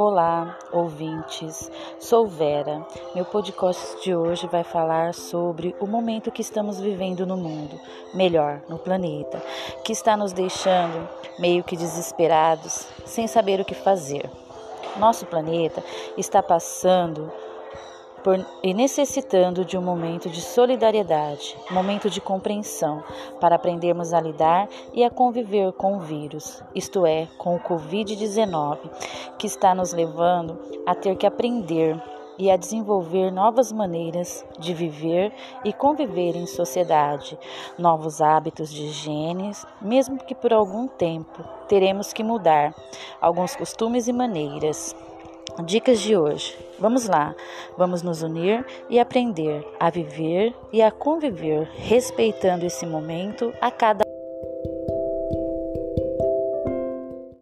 Olá, ouvintes. Sou Vera. Meu podcast de hoje vai falar sobre o momento que estamos vivendo no mundo, melhor, no planeta, que está nos deixando meio que desesperados, sem saber o que fazer. Nosso planeta está passando por, e necessitando de um momento de solidariedade, momento de compreensão, para aprendermos a lidar e a conviver com o vírus, isto é, com o Covid-19, que está nos levando a ter que aprender e a desenvolver novas maneiras de viver e conviver em sociedade, novos hábitos de higiene, mesmo que por algum tempo teremos que mudar alguns costumes e maneiras. Dicas de hoje. Vamos lá, vamos nos unir e aprender a viver e a conviver respeitando esse momento a cada